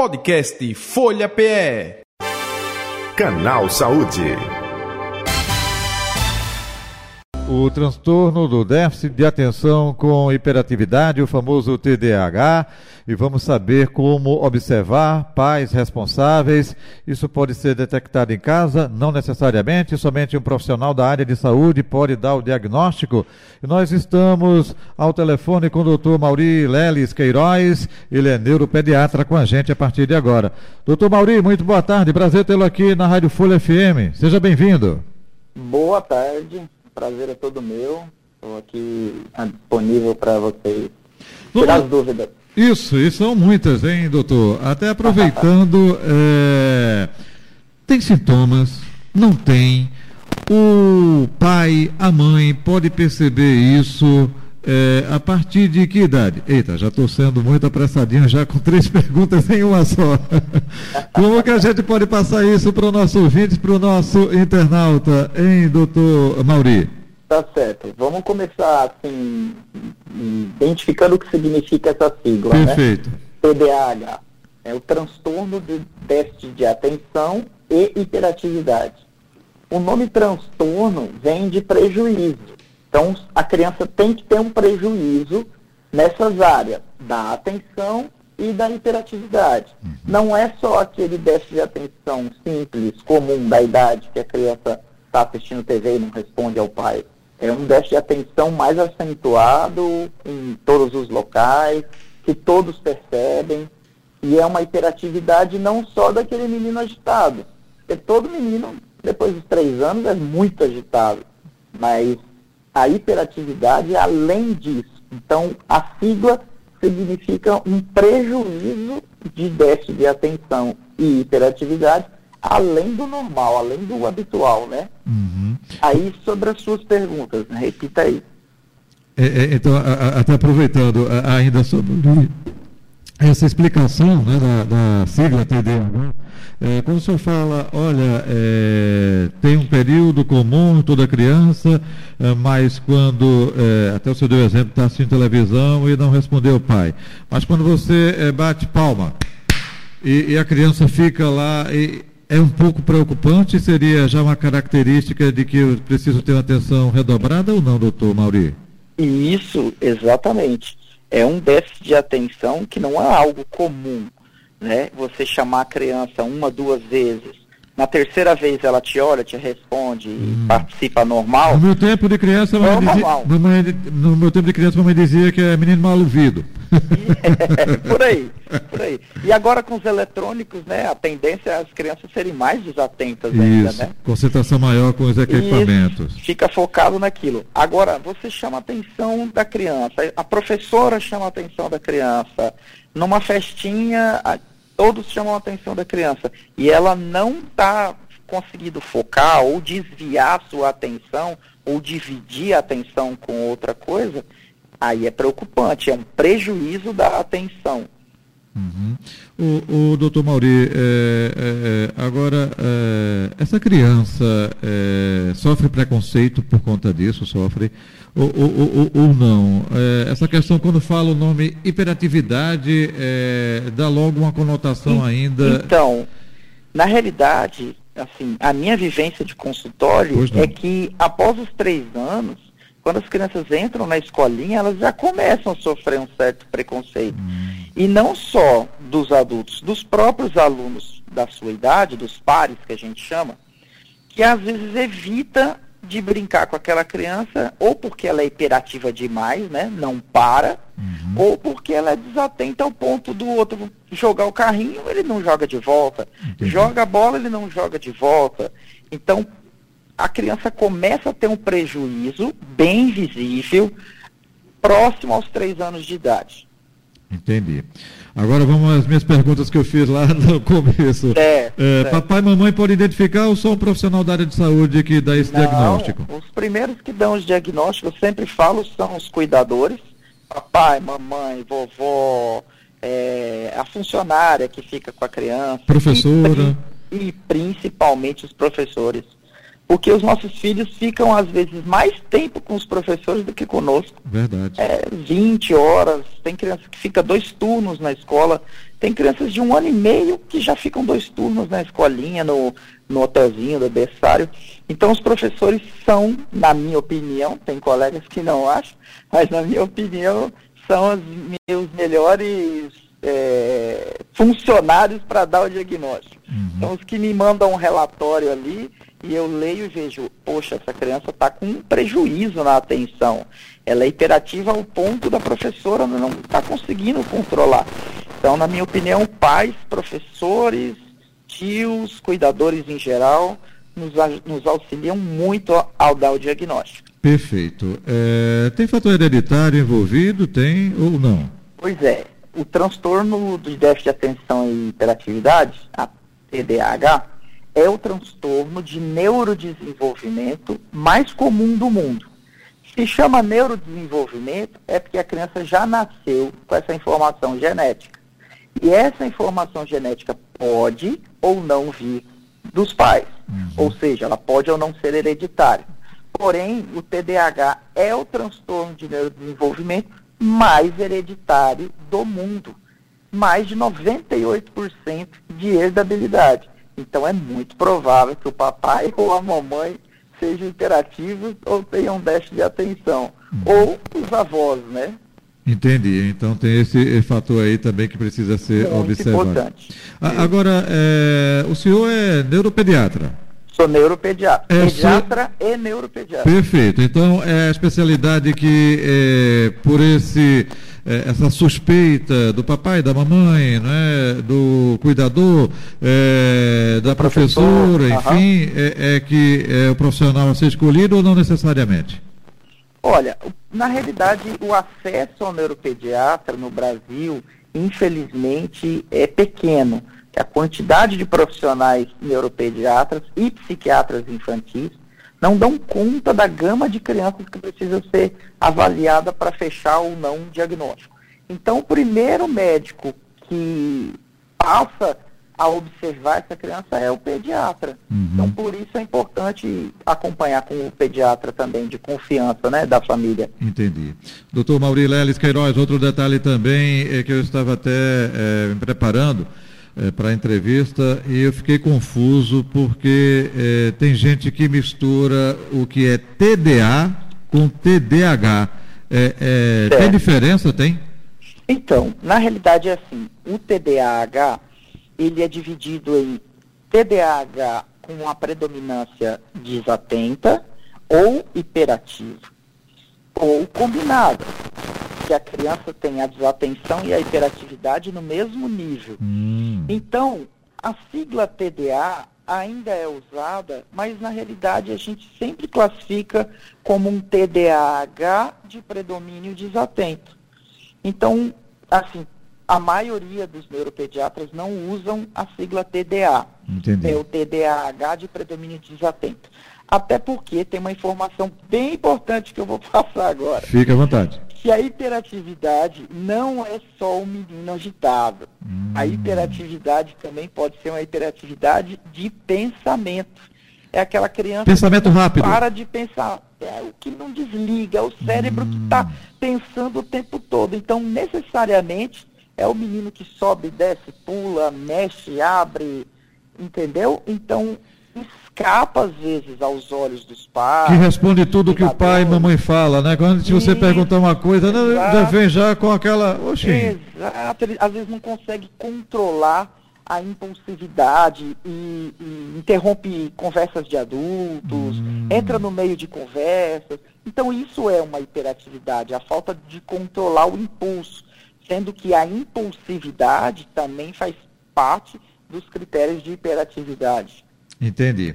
Podcast Folha PE. Canal Saúde. O transtorno do déficit de atenção com hiperatividade, o famoso TDAH, e vamos saber como observar pais responsáveis. Isso pode ser detectado em casa, não necessariamente, somente um profissional da área de saúde pode dar o diagnóstico. E nós estamos ao telefone com o doutor Mauri Leles Queiroz, ele é neuropediatra com a gente a partir de agora. Doutor Mauri, muito boa tarde, prazer tê-lo aqui na Rádio Folha FM. Seja bem-vindo. Boa tarde prazer é todo meu. Estou aqui disponível para vocês tirar as dúvidas. Isso, e são muitas, hein, doutor? Até aproveitando, é... tem sintomas? Não tem? O pai, a mãe pode perceber isso? É, a partir de que idade? Eita, já estou sendo muito apressadinho, já com três perguntas em uma só. Como que a gente pode passar isso para o nosso ouvinte, para o nosso internauta, hein, doutor Mauri? Tá certo. Vamos começar, assim, identificando o que significa essa sigla, né? Perfeito. né? TDAH. É o transtorno de déficit de atenção e hiperatividade. O nome transtorno vem de prejuízo então, a criança tem que ter um prejuízo nessas áreas da atenção e da hiperatividade. Uhum. Não é só aquele déficit de atenção simples, comum da idade, que a criança está assistindo TV e não responde ao pai. É um déficit de atenção mais acentuado em todos os locais, que todos percebem, e é uma hiperatividade não só daquele menino agitado. Porque todo menino, depois dos três anos, é muito agitado. Mas a hiperatividade além disso. Então, a sigla significa um prejuízo de déficit de atenção e hiperatividade além do normal, além do habitual, né? Uhum. Aí, sobre as suas perguntas, né? repita aí. É, é, então, a, a, até aproveitando ainda sobre essa explicação né, da, da sigla TDAH, é, quando o senhor fala, olha, é, tem um período comum em toda criança, é, mas quando, é, até o senhor deu exemplo, está assistindo televisão e não respondeu o pai, mas quando você é, bate palma e, e, a criança fica lá, é um pouco preocupante, seria já uma característica de que eu preciso ter uma atenção redobrada ou não, doutor Mauri? Isso, exatamente é um déficit de atenção que não é algo comum, né? Você chamar a criança uma, duas vezes, na terceira vez ela te olha, te responde hum. e participa normal. No meu tempo de criança, é dizia, no, meu, no meu tempo de criança, mamãe dizia que é menino mal ouvido. É, por aí, por aí. E agora com os eletrônicos, né, a tendência é as crianças serem mais desatentas Isso, ainda, né? Concentração maior com os equipamentos. Isso, fica focado naquilo. Agora, você chama a atenção da criança, a professora chama a atenção da criança. Numa festinha, a, todos chamam a atenção da criança. E ela não está conseguindo focar ou desviar sua atenção ou dividir a atenção com outra coisa, aí é preocupante, é um prejuízo da atenção. Uhum. O, o doutor Mauri, é, é, é agora, é, essa criança é, sofre preconceito por conta disso, sofre, ou, ou, ou, não? É, essa questão, quando fala o nome hiperatividade, dá logo uma conotação ainda... Então, na realidade, assim, a minha vivência de consultório é que após os três anos, quando as crianças entram na escolinha, elas já começam a sofrer um certo preconceito. Hum. E não só dos adultos, dos próprios alunos da sua idade, dos pares que a gente chama, que às vezes evita de brincar com aquela criança, ou porque ela é hiperativa demais, né? Não para, uhum. ou porque ela é desatenta ao ponto do outro jogar o carrinho, ele não joga de volta. Entendi. Joga a bola, ele não joga de volta. Então, a criança começa a ter um prejuízo bem visível próximo aos três anos de idade. Entendi. Agora vamos às minhas perguntas que eu fiz lá no começo. É, é, papai e mamãe podem identificar ou só um profissional da área de saúde que dá esse Não, diagnóstico? Os primeiros que dão os diagnósticos, eu sempre falo, são os cuidadores. Papai, mamãe, vovó, é, a funcionária que fica com a criança. Professora. E, e principalmente os professores porque os nossos filhos ficam, às vezes, mais tempo com os professores do que conosco. Verdade. É, 20 horas, tem criança que fica dois turnos na escola, tem crianças de um ano e meio que já ficam dois turnos na escolinha, no, no hotelzinho do berçário. Então, os professores são, na minha opinião, tem colegas que não acham, mas na minha opinião, são os meus melhores é, funcionários para dar o diagnóstico. Uhum. Então, os que me mandam um relatório ali, e eu leio e vejo, poxa, essa criança está com um prejuízo na atenção. Ela é hiperativa ao ponto da professora não estar tá conseguindo controlar. Então, na minha opinião, pais, professores, tios, cuidadores em geral, nos, nos auxiliam muito ao dar o diagnóstico. Perfeito. É, tem fator hereditário envolvido? Tem ou não? Pois é. O transtorno de déficit de atenção e hiperatividade, a TDAH, é o transtorno de neurodesenvolvimento mais comum do mundo. Se chama neurodesenvolvimento é porque a criança já nasceu com essa informação genética. E essa informação genética pode ou não vir dos pais. Uhum. Ou seja, ela pode ou não ser hereditária. Porém, o TDAH é o transtorno de neurodesenvolvimento mais hereditário do mundo. Mais de 98% de herdabilidade. Então é muito provável que o papai ou a mamãe sejam interativos ou tenham déficit de atenção. Uhum. Ou os avós, né? Entendi. Então tem esse fator aí também que precisa ser Muito observado. Importante. agora, é, o senhor é neuropediatra? Sou neuropediatra. É, Pediatra e neuropediatra. Perfeito. Então é a especialidade que, é, por esse, é, essa suspeita do papai, da mamãe, né, do cuidador, é, da professora, enfim, é, é, que é o profissional a ser escolhido ou não necessariamente? Olha, na realidade, o acesso ao neuropediatra no Brasil, infelizmente, é pequeno. A quantidade de profissionais neuropediatras e psiquiatras infantis não dão conta da gama de crianças que precisam ser avaliada para fechar ou não um diagnóstico. Então, o primeiro médico que passa a observar essa criança é o pediatra. Uhum. Então, por isso é importante acompanhar com o pediatra também, de confiança né, da família. Entendi. Doutor Mauri Leles Queiroz, outro detalhe também é que eu estava até é, me preparando é, para a entrevista e eu fiquei confuso porque é, tem gente que mistura o que é TDA com TDAH. É, é, tem diferença, tem? Então, na realidade é assim, o TDAH ele é dividido em TDAH com a predominância desatenta ou hiperativa, ou combinada, que a criança tem a desatenção e a hiperatividade no mesmo nível. Hum. Então, a sigla TDA ainda é usada, mas na realidade a gente sempre classifica como um TDAH de predomínio desatento. Então, assim, a maioria dos neuropediatras não usam a sigla TDA. Entendi. É o TDAH de predomínio desatento. Até porque tem uma informação bem importante que eu vou passar agora. Fique à vontade. Que a hiperatividade não é só o menino agitado. Hum. A hiperatividade também pode ser uma hiperatividade de pensamento. É aquela criança pensamento que rápido. para de pensar. É o que não desliga, é o cérebro hum. que está pensando o tempo todo. Então, necessariamente, é o menino que sobe, desce, pula, mexe, abre, entendeu? Então, escapa às vezes aos olhos dos pais. Que responde tudo que o pai e mamãe fala, né? Quando se você perguntar uma coisa, não, já vem já com aquela. Oxi. Exato, ele às vezes não consegue controlar a impulsividade e, e interrompe conversas de adultos, hum. entra no meio de conversas. Então isso é uma hiperatividade, a falta de controlar o impulso sendo que a impulsividade também faz parte dos critérios de hiperatividade. Entendi.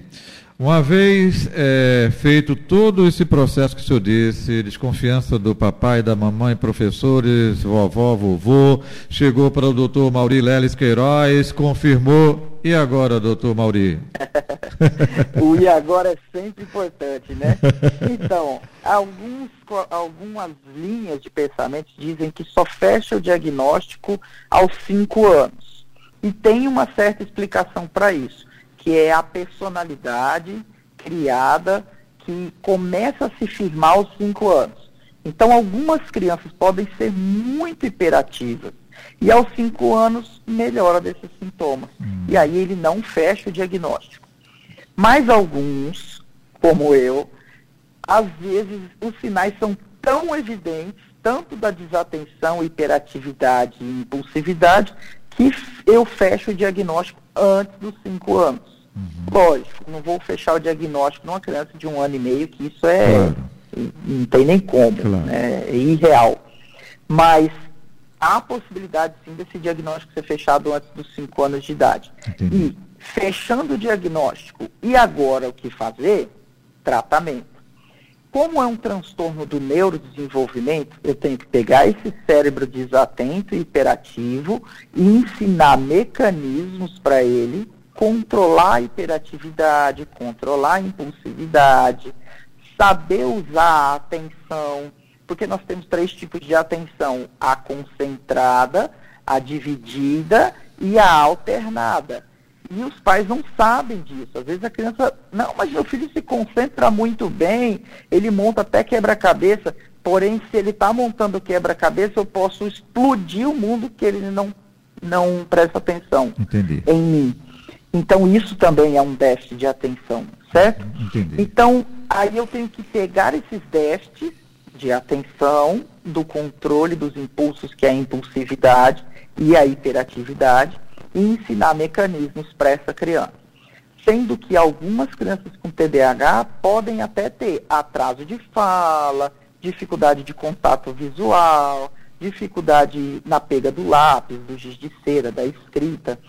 Uma vez é, feito todo esse processo que o senhor disse, desconfiança do papai, da mamãe, professores, vovó, vovô, chegou para o doutor Mauri Leles Queiroz, confirmou. E agora, doutor Mauri? o e agora é sempre importante, né? Então, alguns, algumas linhas de pensamento dizem que só fecha o diagnóstico aos cinco anos. E tem uma certa explicação para isso que é a personalidade, criada que começa a se firmar aos 5 anos. Então, algumas crianças podem ser muito hiperativas e aos 5 anos melhora desses sintomas. Hum. E aí ele não fecha o diagnóstico. Mas alguns, como eu, às vezes os sinais são tão evidentes, tanto da desatenção, hiperatividade e impulsividade, que eu fecho o diagnóstico antes dos 5 anos. Uhum. Lógico, não vou fechar o diagnóstico numa criança de um ano e meio, que isso é. Claro. Não tem nem como, claro. né? é irreal. Mas há possibilidade sim desse diagnóstico ser fechado antes dos 5 anos de idade. Entendi. E fechando o diagnóstico, e agora o que fazer? Tratamento. Como é um transtorno do neurodesenvolvimento, eu tenho que pegar esse cérebro desatento e hiperativo e ensinar mecanismos para ele controlar a hiperatividade, controlar a impulsividade, saber usar a atenção, porque nós temos três tipos de atenção: a concentrada, a dividida e a alternada. E os pais não sabem disso. Às vezes a criança, não, mas meu filho se concentra muito bem, ele monta até quebra-cabeça, porém, se ele está montando quebra-cabeça, eu posso explodir o mundo que ele não, não presta atenção Entendi. em mim. Então, isso também é um déficit de atenção, certo? Entendi. Então, aí eu tenho que pegar esses déficits de atenção, do controle dos impulsos, que é a impulsividade e a hiperatividade, e ensinar mecanismos para essa criança. Sendo que algumas crianças com TDAH podem até ter atraso de fala, dificuldade de contato visual, dificuldade na pega do lápis, do giz de cera, da escrita,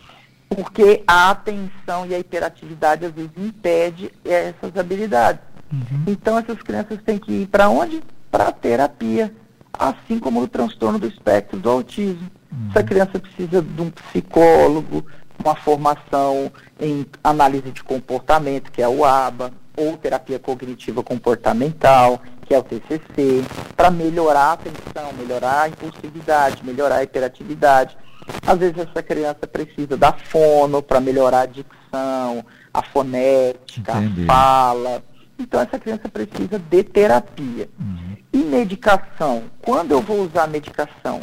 porque a atenção e a hiperatividade às vezes impede essas habilidades. Uhum. Então essas crianças têm que ir para onde? Para a terapia, assim como o transtorno do espectro do autismo. Uhum. Essa criança precisa de um psicólogo, uma formação em análise de comportamento, que é o ABA, ou terapia cognitiva comportamental, que é o TCC, para melhorar a atenção, melhorar a impulsividade, melhorar a hiperatividade. Às vezes essa criança precisa da fono para melhorar a dicção, a fonética, Entendi. a fala. Então essa criança precisa de terapia. Uhum. E medicação? Quando eu vou usar medicação?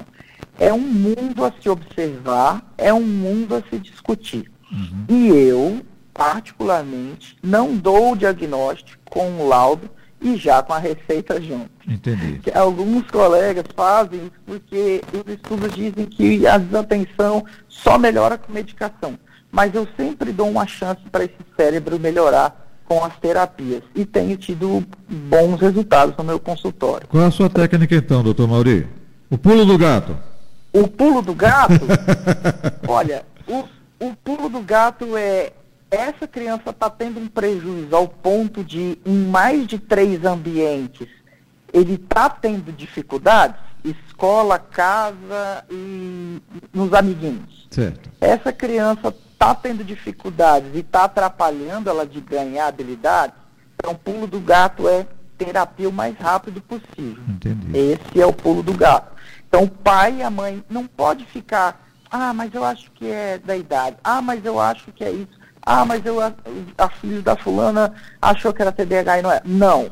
É um mundo a se observar, é um mundo a se discutir. Uhum. E eu, particularmente, não dou o diagnóstico com o laudo e já com a receita junto. Entendi. Que alguns colegas fazem porque os estudos dizem que a desatenção só melhora com medicação. Mas eu sempre dou uma chance para esse cérebro melhorar com as terapias e tenho tido bons resultados no meu consultório. Qual é a sua técnica então, doutor Mauri? O pulo do gato. O pulo do gato? olha, o, o pulo do gato é essa criança está tendo um prejuízo ao ponto de, em mais de três ambientes, ele está tendo dificuldades, escola, casa e nos amiguinhos. Certo. Essa criança está tendo dificuldades e está atrapalhando ela de ganhar habilidades, então o pulo do gato é terapia o mais rápido possível. Entendi. Esse é o pulo do gato. Então o pai e a mãe não pode ficar, ah, mas eu acho que é da idade, ah, mas eu acho que é isso, ah, mas eu, a, a filha da fulana achou que era TDAH e não é. Não.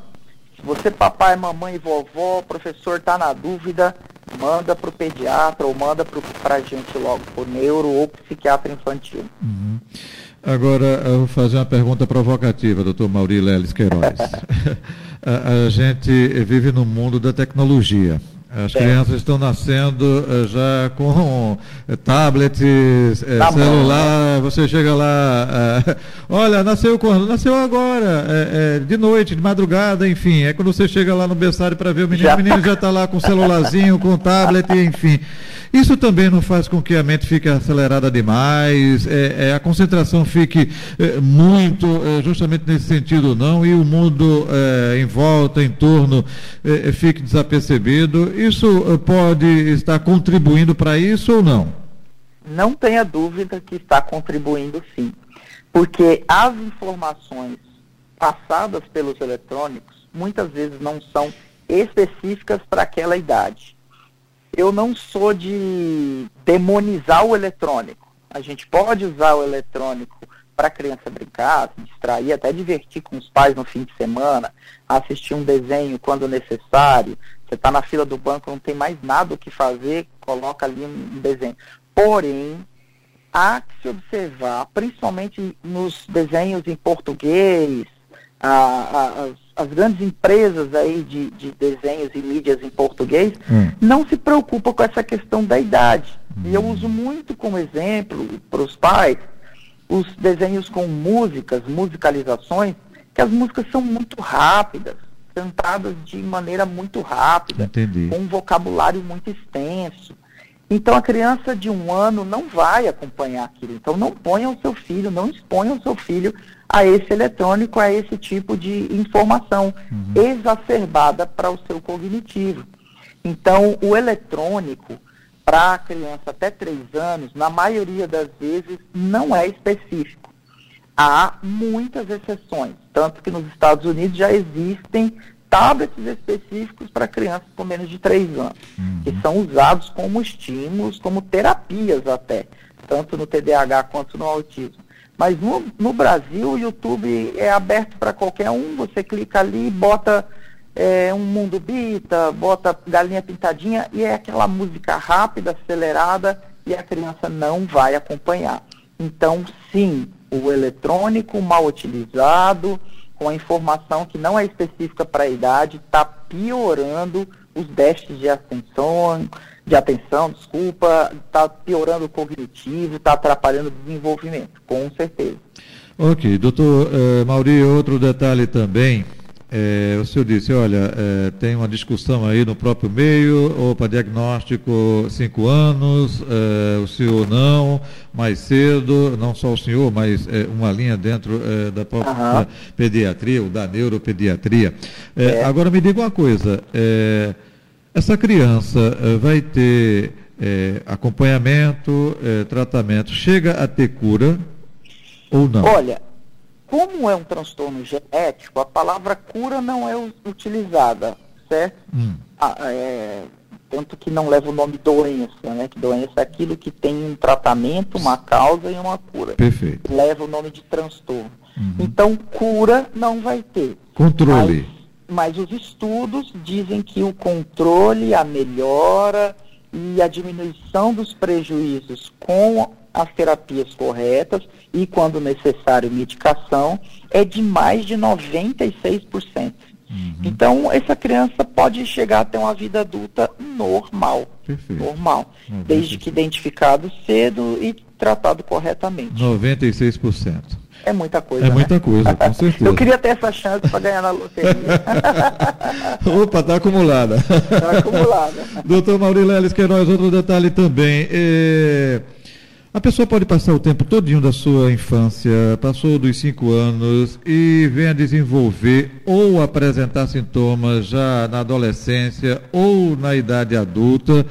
Se você, papai, mamãe vovó, professor está na dúvida, manda para o pediatra ou manda para a gente logo, para o neuro ou psiquiatra infantil. Uhum. Agora, eu vou fazer uma pergunta provocativa, doutor Mauri Leles Queiroz. a, a gente vive no mundo da tecnologia. As crianças estão nascendo eh, já com eh, tablets, eh, tá celular. Bom. Você chega lá, olha, nasceu quando? Nasceu agora, de noite, de madrugada, enfim. É quando você chega lá no berçário para ver o menino, já. o menino já está lá com o celularzinho, com tablet, enfim. Isso também não faz com que a mente fique acelerada demais, é, é a concentração fique é, muito, é, justamente nesse sentido não, e o mundo é, em volta, em torno, fique desapercebido. Isso pode estar contribuindo para isso ou não? Não tenha dúvida que está contribuindo sim, porque as informações passadas pelos eletrônicos muitas vezes não são específicas para aquela idade eu não sou de demonizar o eletrônico. A gente pode usar o eletrônico para a criança brincar, se distrair, até divertir com os pais no fim de semana, assistir um desenho quando necessário. Você está na fila do banco, não tem mais nada o que fazer, coloca ali um desenho. Porém, há que se observar, principalmente nos desenhos em português, a, a, as, as, grandes empresas aí de, de, desenhos e mídias em português hum. não se preocupam com essa questão da idade. Hum. E eu uso muito como exemplo para os pais os desenhos com músicas, musicalizações, que as músicas são muito rápidas, cantadas de maneira muito rápida, Entendi. com um vocabulário muito extenso. Então a criança de um ano não vai acompanhar aquilo. Então não ponha o seu filho, não exponha o seu filho a esse eletrônico, a esse tipo de informação uhum. exacerbada para o seu cognitivo. Então o eletrônico para a criança até 3 anos, na maioria das vezes, não é específico. Há muitas exceções, tanto que nos Estados Unidos já existem tablets específicos para crianças com menos de 3 anos, uhum. que são usados como estímulos, como terapias até, tanto no TDAH quanto no autismo. Mas no, no Brasil, o YouTube é aberto para qualquer um, você clica ali, bota é, um mundo bita, bota galinha pintadinha e é aquela música rápida, acelerada e a criança não vai acompanhar. Então, sim, o eletrônico mal utilizado, com a informação que não é específica para a idade, está piorando os déficits de atenção, de atenção, desculpa, está piorando o cognitivo, está atrapalhando o desenvolvimento, com certeza. Ok, doutor eh, Mauri, outro detalhe também, é, o senhor disse, olha, é, tem uma discussão aí no próprio meio, opa, diagnóstico cinco anos, é, o senhor não, mais cedo, não só o senhor, mas é, uma linha dentro é, da própria uhum. pediatria, ou da neuropediatria. É, agora me diga uma coisa, essa criança vai ter acompanhamento, tratamento, chega a ter cura ou não? Olha, como é um transtorno genético, a palavra cura não é utilizada, certo? Hum. Ah, é, tanto que não leva o nome doença, né? Que doença é aquilo que tem um tratamento, uma causa e uma cura. Perfeito. Leva o nome de transtorno. Uhum. Então, cura não vai ter. Controle. Mas, mas os estudos dizem que o controle, a melhora e a diminuição dos prejuízos com as terapias corretas e, quando necessário, medicação, é de mais de 96%. Uhum. Então, essa criança pode chegar a ter uma vida adulta normal. Perfeito. Normal. Uhum. Desde que identificado cedo e tratado corretamente. 96%. É muita coisa. É né? muita coisa, com certeza. Eu queria ter essa chance para ganhar na loteria. Opa, está acumulada. Está acumulada. Doutor Maurílio Leles Queiroz, outro detalhe também. É... A pessoa pode passar o tempo todinho da sua infância, passou dos cinco anos e vem a desenvolver ou apresentar sintomas já na adolescência ou na idade adulta,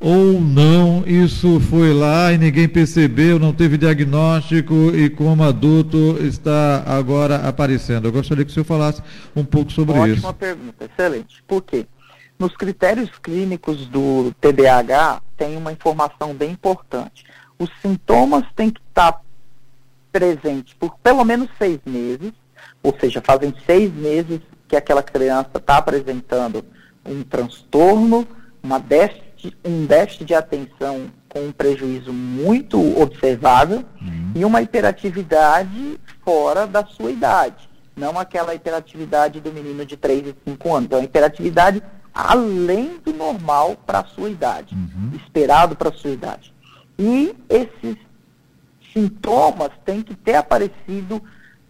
ou não, isso foi lá e ninguém percebeu, não teve diagnóstico e como adulto está agora aparecendo. Eu gostaria que o senhor falasse um pouco sobre Ótima isso. Ótima pergunta, excelente. Por quê? Nos critérios clínicos do TDAH tem uma informação bem importante os sintomas têm que estar presentes por pelo menos seis meses, ou seja, fazem seis meses que aquela criança está apresentando um transtorno, uma déficit, um déficit de atenção com um prejuízo muito observável uhum. e uma hiperatividade fora da sua idade. Não aquela hiperatividade do menino de 3 e 5 anos. É uma hiperatividade além do normal para a sua idade, uhum. esperado para a sua idade. E esses sintomas têm que ter aparecido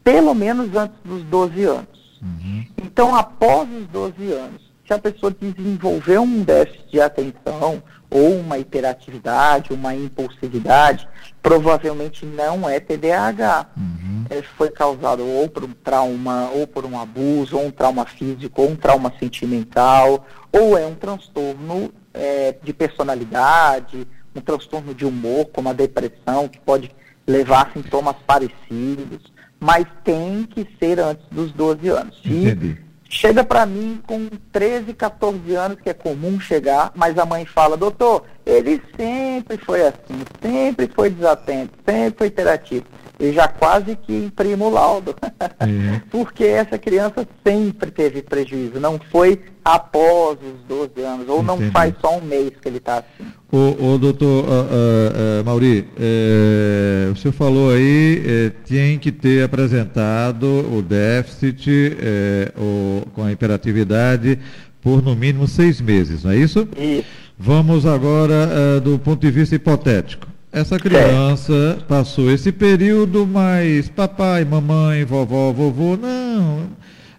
pelo menos antes dos 12 anos. Uhum. Então, após os 12 anos, se a pessoa desenvolveu um déficit de atenção ou uma hiperatividade, uma impulsividade, provavelmente não é TDAH. Uhum. É, foi causado ou por um trauma, ou por um abuso, ou um trauma físico, ou um trauma sentimental, ou é um transtorno é, de personalidade, um transtorno de humor, como a depressão, que pode levar a sintomas parecidos, mas tem que ser antes dos 12 anos. Entendi. E chega para mim com 13, 14 anos, que é comum chegar, mas a mãe fala, doutor, ele sempre foi assim, sempre foi desatento, sempre foi interativo. Eu já quase que imprimo o laudo. É. Porque essa criança sempre teve prejuízo, não foi após os 12 anos, ou não Entendi. faz só um mês que ele está assim. O, o doutor ah, ah, ah, Mauri, eh, o senhor falou aí, eh, tem que ter apresentado o déficit eh, o- com a hiperatividade por no mínimo seis meses, não é isso? Isso. Vamos agora do ponto de vista hipotético. Essa criança passou esse período, mas papai, mamãe, vovó, vovô, não,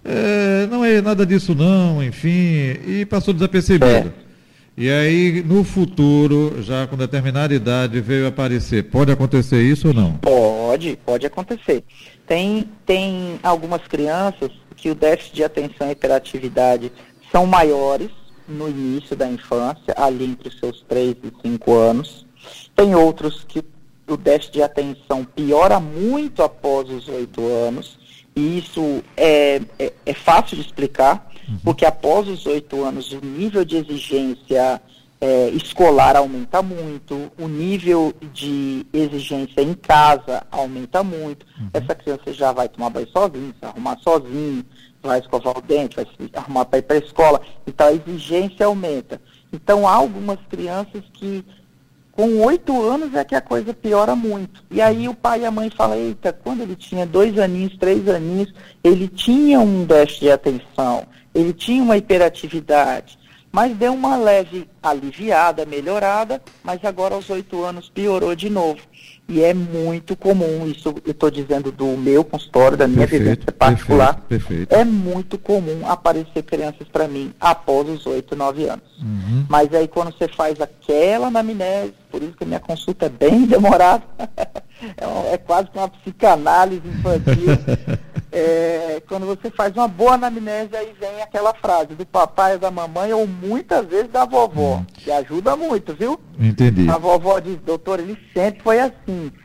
eh, não é nada disso não, enfim, e passou desapercebido. É. E aí, no futuro, já com determinada idade, veio aparecer. Pode acontecer isso ou não? Pode, pode acontecer. Tem, tem algumas crianças que o déficit de atenção e hiperatividade são maiores no início da infância, ali entre os seus 3 e 5 anos. Tem outros que o déficit de atenção piora muito após os 8 anos. E isso é, é, é fácil de explicar, porque após os 8 anos o nível de exigência é, escolar aumenta muito, o nível de exigência em casa aumenta muito. Essa criança já vai tomar banho sozinho, se arrumar sozinho, vai escovar o dente, vai se arrumar para ir para a escola. Então a exigência aumenta. Então há algumas crianças que com oito anos é que a coisa piora muito. E aí o pai e a mãe falam, eita, quando ele tinha dois aninhos, três aninhos, ele tinha um déficit de atenção, ele tinha uma hiperatividade, mas deu uma leve aliviada, melhorada, mas agora aos oito anos piorou de novo. E é muito comum, isso eu estou dizendo do meu consultório, da minha Perfeito, vivência particular, perfeito, perfeito. é muito comum aparecer crianças para mim após os oito, nove anos. Uhum. Mas aí quando você faz aquela anamnese, por isso que a minha consulta é bem demorada, é, um- é quase que uma psicanálise infantil. É, quando você faz uma boa anamnese, aí vem aquela frase do papai ou da mamãe, ou muitas vezes da vovó, que ajuda muito, viu? Entendi. A vovó diz, doutor, ele sempre foi assim,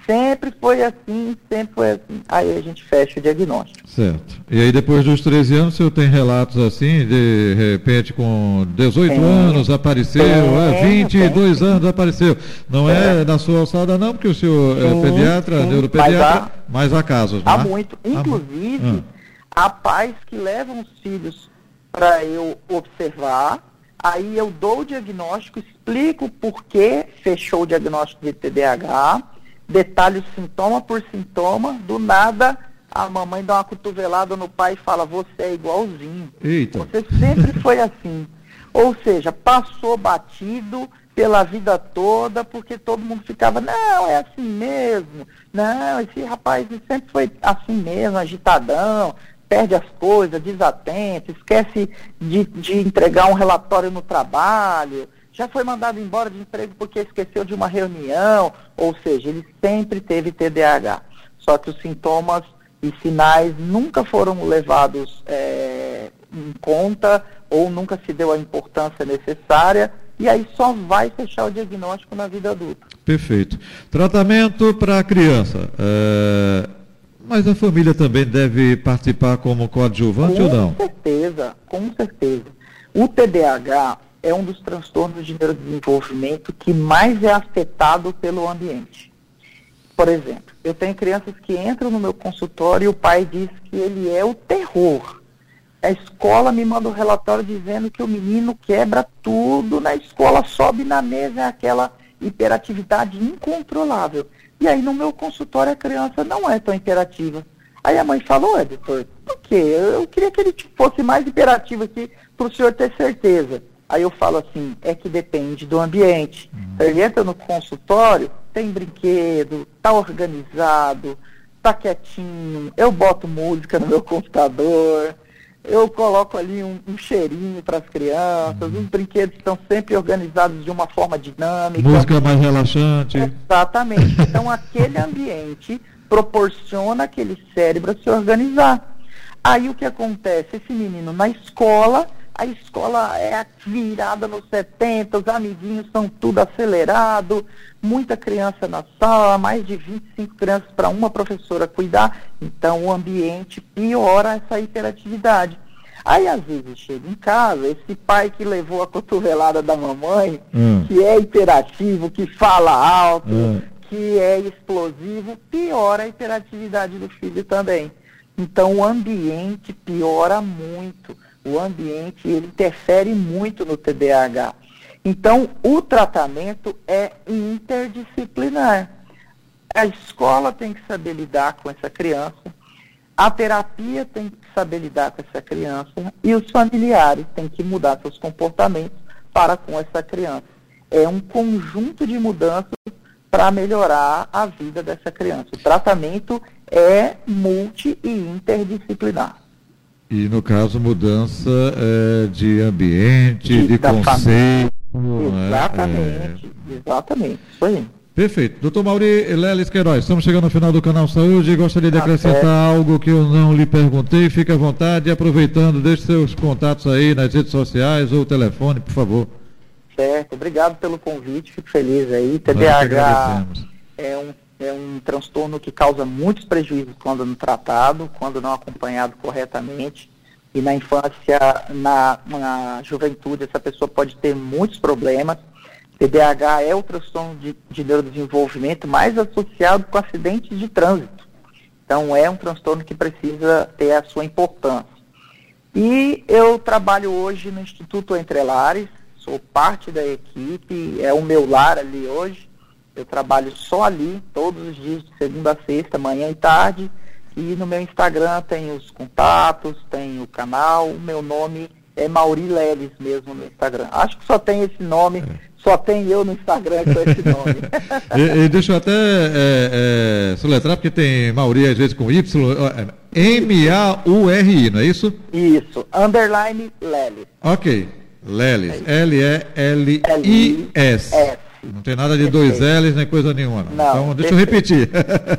sempre foi assim, sempre foi assim. Aí a gente fecha o diagnóstico. Certo. E aí, depois dos 13 anos, o senhor tem relatos assim, de repente, com 18 Tem. anos apareceu, Tem, ah, 22 tem. anos apareceu. Não é, na sua alçada, não, porque o senhor é Sim, pediatra, sim. neuropediatra, mas há casos, não Há é? muito. Há mu- Inclusive, Ah. há pais que levam os filhos para eu observar, aí eu dou o diagnóstico, explico por que fechou o diagnóstico de TDAH, detalho sintoma por sintoma, do nada a mamãe dá uma cotovelada no pai e fala, você é igualzinho. Eita. Você sempre foi assim. Ou seja, passou batido pela vida toda, porque todo mundo ficava, não, é assim mesmo. Não, esse rapaz sempre foi assim mesmo, agitadão, perde as coisas, desatento, esquece de, de entregar um relatório no trabalho, já foi mandado embora de emprego porque esqueceu de uma reunião. Ou seja, ele sempre teve TDAH. Só que os sintomas e sinais nunca foram levados eh, em conta ou nunca se deu a importância necessária e aí só vai fechar o diagnóstico na vida adulta. Perfeito. Tratamento para a criança. é, Mas a família também deve participar como coadjuvante ou não? Com certeza, com certeza. O TDAH é um dos transtornos de neurodesenvolvimento que mais é afetado pelo ambiente. Por exemplo, eu tenho crianças que entram no meu consultório e o pai diz que ele é o terror. A escola me manda um relatório dizendo que o menino quebra tudo na escola, sobe na mesa, é aquela hiperatividade incontrolável. E aí no meu consultório a criança não é tão hiperativa. Aí a mãe falou, doutor, por quê? Eu, eu queria que ele fosse mais hiperativo aqui para o senhor ter certeza. Aí eu falo assim, é que depende do ambiente. Ele entra no consultório, tem brinquedo, tá organizado, tá quietinho, eu boto música no meu computador, eu coloco ali um, um cheirinho para as crianças, os brinquedos estão sempre organizados de uma forma dinâmica. Música mais relaxante. Exatamente. Então, aquele ambiente proporciona aquele cérebro a se organizar. Aí o que acontece? Esse menino na escola, a escola é virada nos 70, os amiguinhos são tudo acelerado, muita criança na sala, mais de 25 crianças para uma professora cuidar. Então, o ambiente piora essa hiperatividade. Aí, às vezes, chega em casa, esse pai que levou a cotovelada da mamãe, Hum. que é hiperativo, que fala alto, Hum. que é explosivo, piora a hiperatividade do filho também. Então o ambiente piora muito. O ambiente ele interfere muito no TDAH. Então o tratamento é interdisciplinar. A escola tem que saber lidar com essa criança, a terapia tem que saber lidar com essa criança e os familiares têm que mudar seus comportamentos para com essa criança. É um conjunto de mudanças para melhorar a vida dessa criança. O tratamento é multi e interdisciplinar. E no caso, mudança é, de ambiente, de conceito. Né? Exatamente, é... exatamente. Isso aí. Perfeito. Doutor Mauri Leles Queiroz, estamos chegando ao final do canal Saúde. Gostaria de tá acrescentar algo que eu não lhe perguntei. Fique à vontade, aproveitando, deixe seus contatos aí nas redes sociais ou telefone, por favor. Certo, obrigado pelo convite, fico feliz aí. TDAH é um, é um transtorno que causa muitos prejuízos quando não tratado, quando não acompanhado corretamente. E na infância, na, na juventude, essa pessoa pode ter muitos problemas. TDAH é o transtorno de, de neurodesenvolvimento mais associado com acidentes de trânsito. Então, é um transtorno que precisa ter a sua importância. E eu trabalho hoje no Instituto Entre Lares, sou parte da equipe, é o meu lar ali hoje. Eu trabalho só ali, todos os dias, de segunda a sexta, manhã e tarde. E no meu Instagram tem os contatos, tem o canal, o meu nome é Mauri Leles mesmo no Instagram. Acho que só tem esse nome, só tem eu no Instagram com esse nome. e, e, deixa eu até é, é, soletrar, porque tem Mauri às vezes com Y, M-A-U-R-I, não é isso? Isso, underline Leles. Ok, Lelis. L-E-L-I-S. Não tem nada de dois L's nem coisa nenhuma. Não. não então, deixa eu repetir.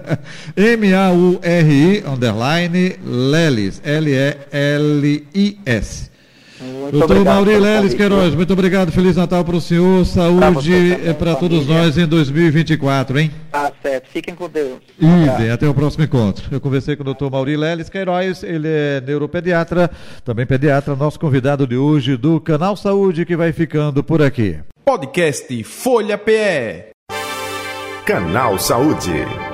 M-A-U-R-I, underline, Lelis. L-E-L-I-S. Muito Doutor Mauri Leles Queiroz, muito obrigado. Feliz Natal para o senhor. Saúde para todos nós em 2024, hein? Tá certo. Fiquem com Deus. Idem. Até o próximo encontro. Eu conversei com o doutor Mauri Leles Queiroz. Ele é neuropediatra, também pediatra, nosso convidado de hoje do Canal Saúde, que vai ficando por aqui. Podcast Folha PE. Canal Saúde.